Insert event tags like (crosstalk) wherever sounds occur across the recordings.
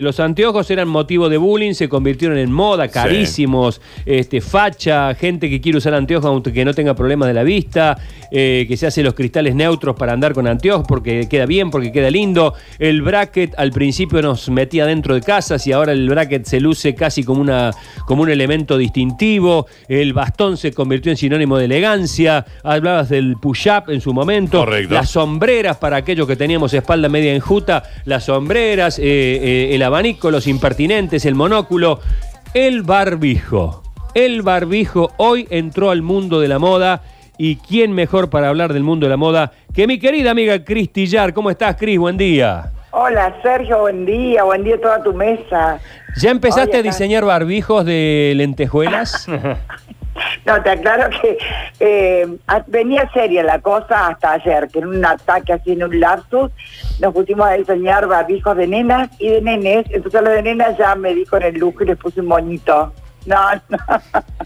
Los anteojos eran motivo de bullying, se convirtieron en moda, carísimos, este, facha, gente que quiere usar anteojos aunque no tenga problemas de la vista, eh, que se hace los cristales neutros para andar con anteojos porque queda bien, porque queda lindo. El bracket al principio nos metía dentro de casas y ahora el bracket se luce casi como, una, como un elemento distintivo. El bastón se convirtió en sinónimo de elegancia. Hablabas del push-up en su momento. Correcto. Las sombreras para aquellos que teníamos espalda media enjuta, las sombreras, eh, eh, el abanico, los impertinentes, el monóculo, el barbijo. El barbijo hoy entró al mundo de la moda y quién mejor para hablar del mundo de la moda que mi querida amiga Cris Tillar. ¿Cómo estás, Cris? Buen día. Hola Sergio, buen día, buen día a toda tu mesa. ¿Ya empezaste Oye, a diseñar barbijos de lentejuelas? (laughs) No, te aclaro que eh, venía seria la cosa hasta ayer, que en un ataque así en un lapsus nos pusimos a diseñar barbijos de nenas y de nenes, entonces los de nenas ya me di con el lujo y les puse un moñito. No, no,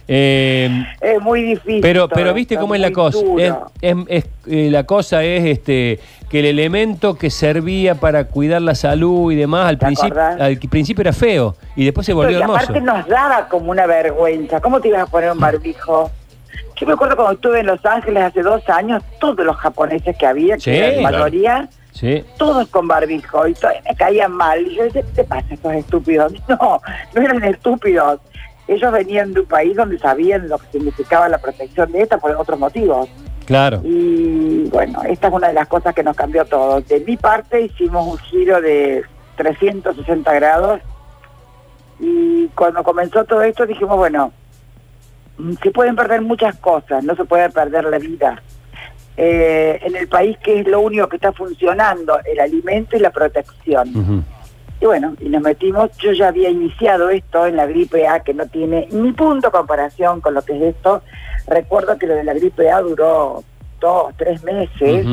Eh, es muy difícil. Pero, pero viste cómo es la cosa. Es, es- es- eh, la cosa es este que el elemento que servía para cuidar la salud y demás al ¿Te principio, al principio era feo y después se volvió y hermoso. aparte nos daba como una vergüenza. ¿Cómo te ibas a poner un barbijo? Yo me acuerdo cuando estuve en Los Ángeles hace dos años, todos los japoneses que había, que Sí, era la claro. mayoría, Sí. todos con barbijo y me caían mal. Y yo decía, ¿qué te pasa estos estúpidos? (laughs) No, no eran estúpidos. Ellos venían de un país donde sabían lo que significaba la protección de esta por otros motivos. Claro. Y bueno, esta es una de las cosas que nos cambió todo. De mi parte hicimos un giro de 360 grados y cuando comenzó todo esto dijimos, bueno, se pueden perder muchas cosas, no se puede perder la vida. Eh, en el país que es lo único que está funcionando, el alimento y la protección. Y bueno, y nos metimos, yo ya había iniciado esto en la gripe A, que no tiene ni punto comparación con lo que es esto. Recuerdo que lo de la gripe A duró dos, tres meses,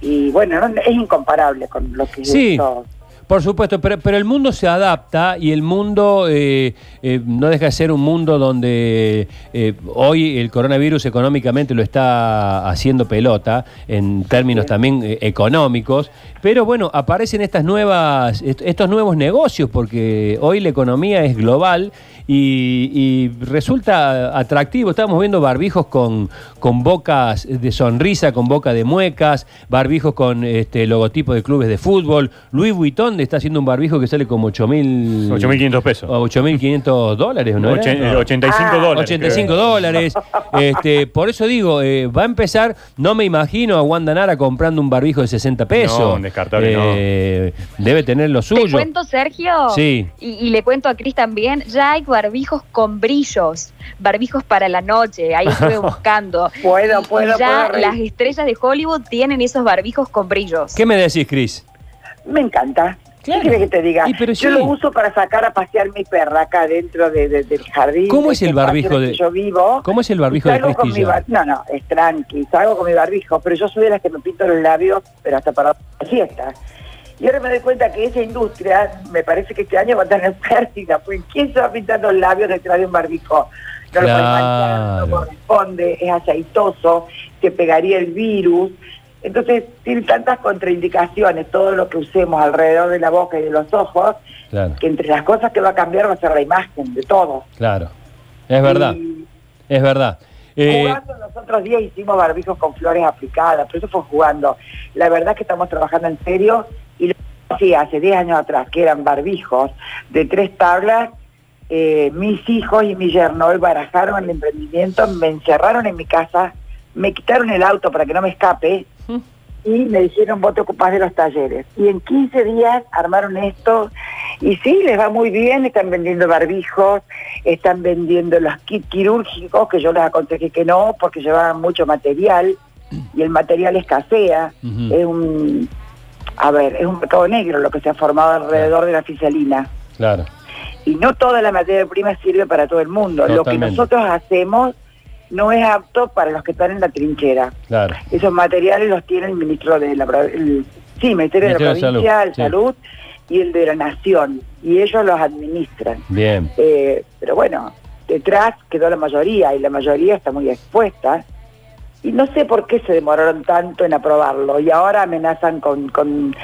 y bueno, no- es incomparable con lo que es Sí. esto. Por supuesto, pero, pero el mundo se adapta y el mundo eh, eh, no deja de ser un mundo donde eh, hoy el coronavirus económicamente lo está haciendo pelota en términos también económicos, pero bueno, aparecen estas nuevas, est- estos nuevos negocios porque hoy la economía es global y, y resulta atractivo. Estamos viendo barbijos con, con bocas de sonrisa, con boca de muecas, barbijos con este logotipo de clubes de fútbol. Louis Vuitton está haciendo un barbijo que sale como 8.000... 8.500 pesos. o 8.500 dólares, ¿no? era? Ochen- No. 85 Ah, dólares. 85 creo. dólares. Este, por eso digo, eh, va a empezar, no me imagino a Wanda Nara comprando un barbijo de 60 pesos. No, descartable, Eh, Debe tener lo Te suyo. cuento, Sergio, Sí. y, y le cuento a Cris también, ya hay barbijos con brillos, barbijos para la noche, ahí estuve (laughs) buscando. Puedo, puedo, ya puedo las estrellas de Hollywood tienen esos barbijos con brillos. ¿Qué me decís, Cris? Me encanta. Claro. ¿Qué quieres que te diga? Pero Yo sí. lo uso para sacar a pasear mi perra acá dentro de- de- del jardín. ¿Cómo es el este barbijo de- yo vivo? ¿Cómo es el barbijo de con mi bar- No, no, es tranqui, salgo con mi barbijo, pero yo soy de las que me pinto los labios, pero hasta para la fiesta. Y ahora me doy cuenta que esa industria, me parece que este año va a tener (laughs) pérdida, porque ¿quién se va a pintar los labios detrás de un barbijo? No lo puedes manchar, no corresponde, es aceitoso, te pegaría el virus. Entonces, tiene tantas contraindicaciones todo lo que usemos alrededor de la boca y de los ojos, Claro, que entre las cosas que va a cambiar va a ser la imagen de todos. claro. Es verdad, Y- es verdad. Eh, Jugando los otros días hicimos barbijos con flores aplicadas, pero eso fue jugando. La verdad es que estamos trabajando en serio y lo que hacía hace 10 años atrás, que eran barbijos de tres tablas, eh, mis hijos y mi yerno hoy barajaron el emprendimiento, me encerraron en mi casa, me quitaron el auto para que no me escape y me dijeron vos te ocupás de los talleres. Y en 15 días armaron esto y sí, les va muy bien, están vendiendo barbijos, están vendiendo los kits quirúrgicos, que yo les aconsejé que no, porque llevaban mucho material y el material escasea. Es un, a ver, es un mercado negro lo que se ha formado alrededor de la oficelina. claro. Y no toda la materia prima sirve para todo el mundo. Lo que nosotros hacemos no es apto para los que están en la trinchera. Claro. Esos materiales los tiene el ministro de la el, sí, Ministerio de la de Provincia, Salud, sí. Salud y el de la Nación. Y ellos los administran. Bien. Eh, pero bueno, detrás quedó la mayoría y la mayoría está muy expuesta. Y no sé por qué se demoraron tanto en aprobarlo y ahora amenazan con, con,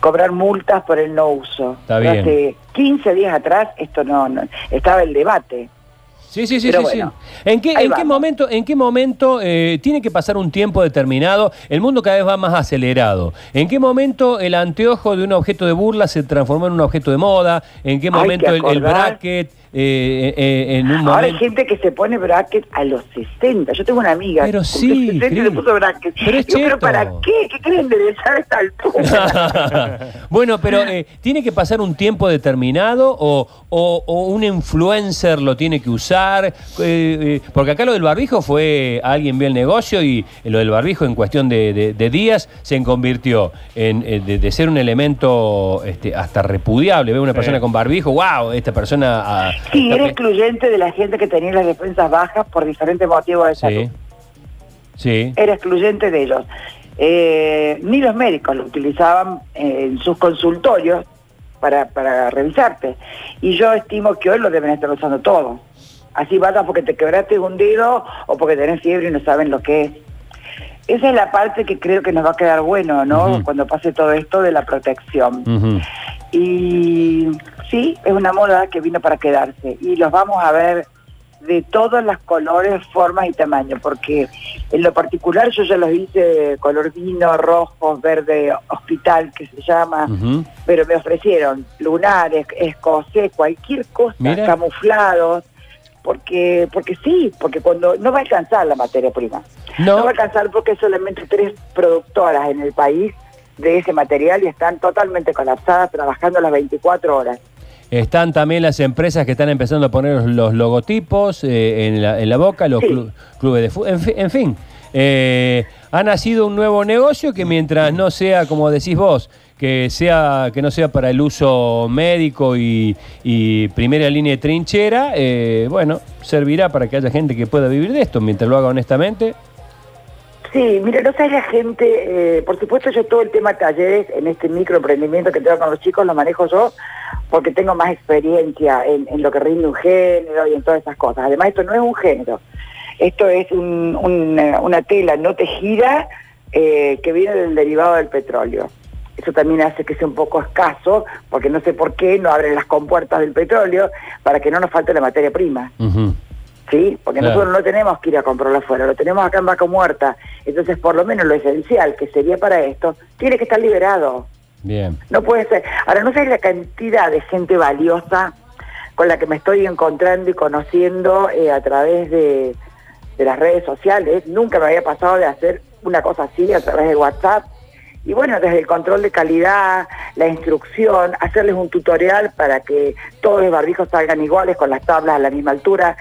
cobrar multas por el no uso. Está bien. Hace 15 días atrás esto no, no estaba el debate. Sí, sí, sí, Pero sí, bueno, sí. ¿En qué, en qué momento, en qué momento eh, tiene que pasar un tiempo determinado? El mundo cada vez va más acelerado. ¿En qué momento el anteojo de un objeto de burla se transformó en un objeto de moda? ¿En qué momento el, bracket eh, eh, en un Ahora hay momento? gente que se pone bracket a los 60. Yo tengo una amiga Pero sí, cumplió 60 y Cris. le puso bracket. Pero es. ¿pero para qué? ¿Qué creen de esa esta altura? (laughs) bueno, pero ¿tiene que pasar un tiempo determinado o, o- o un influencer lo tiene que usar? Eh, eh, porque acá lo del barbijo fue, alguien vio el negocio y lo del barbijo en cuestión de, de- de días se convirtió en, eh, de, de ser un elemento este, hasta repudiable. Ve una persona con barbijo, wow, esta persona... ah, Sí, era excluyente de la gente que tenía las defensas bajas por diferentes motivos de salud. Sí, sí. Era excluyente de ellos. Eh, ni los médicos lo utilizaban en sus consultorios para, para revisarte. Y yo estimo que hoy lo deben estar usando todos. Así basta porque te quebraste un dedo o porque tenés fiebre y no saben lo que es. Esa es la parte que creo que nos va a quedar bueno, ¿no? Cuando pase todo esto de la protección. Y sí, es una moda que vino para quedarse. Y los vamos a ver de todos los colores, formas y tamaños, porque en lo particular yo ya los hice color vino, rojo, verde, hospital, que se llama, pero me ofrecieron lunares, escocés, cualquier cosa, Mira. camuflados, porque porque sí, porque cuando no va a alcanzar la materia prima. No. No va a alcanzar porque hay solamente tres productoras en el país de ese material y están totalmente colapsadas trabajando las 24 horas. Están también las empresas que están empezando a poner los, los logotipos eh, en, la, en la boca, los Sí. clu- clubes de fútbol, en, fi- en fin. eh, ha nacido un nuevo negocio que mientras no sea, como decís vos, que sea que no sea para el uso médico y, primera línea de trinchera, eh, bueno, servirá para que haya gente que pueda vivir de esto, mientras lo haga honestamente. Sí, mira, no sabes la gente, eh, por supuesto yo todo el tema talleres en este microemprendimiento que tengo con los chicos lo manejo yo porque tengo más experiencia en, en lo que rinde un género y en todas esas cosas. Además esto no es un género, esto es un- una, una tela no tejida eh, que viene del derivado del petróleo. Eso también hace que sea un poco escaso, porque no sé por qué no abren las compuertas del petróleo para que no nos falte la materia prima. ¿sí? Porque Claro. nosotros no tenemos que ir a comprarlo afuera, lo tenemos acá en Vaca Muerta. Entonces, por lo menos lo esencial que sería para esto, tiene que estar liberado. Bien. No puede ser. Ahora, no sé la cantidad de gente valiosa con la que me estoy encontrando y conociendo eh, a través de, de las redes sociales. Nunca me había pasado de hacer una cosa así a través de WhatsApp. Y bueno, desde el control de calidad, la instrucción, hacerles un tutorial para que todos los barbijos salgan iguales, con las tablas a la misma altura,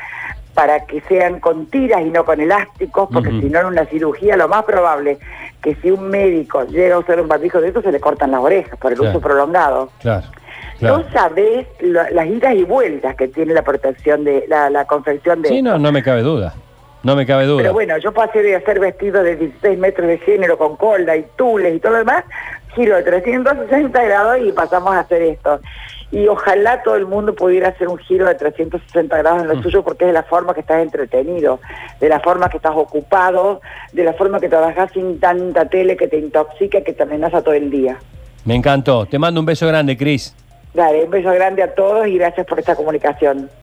para que sean con tiras y no con elásticos, porque si no en una cirugía lo más probable que si un médico llega a usar un barbijo de estos se le cortan las orejas por el Claro. uso prolongado. Claro. claro. No sabés lo- las idas y vueltas que tiene la protección de la, la confección de Sí, no, no me cabe duda. No me cabe duda. Pero bueno, yo pasé de hacer vestidos de 16 metros de género con colda y tules y todo lo demás, giro de 360 grados y pasamos a hacer esto. Y ojalá todo el mundo pudiera hacer un giro de 360 grados en lo Mm. suyo porque es de la forma que estás entretenido, de la forma que estás ocupado, de la forma que trabajas sin tanta tele que te intoxica, que te amenaza todo el día. Me encantó. Te mando un beso grande, Cris. Dale, un beso grande a todos y gracias por esta comunicación.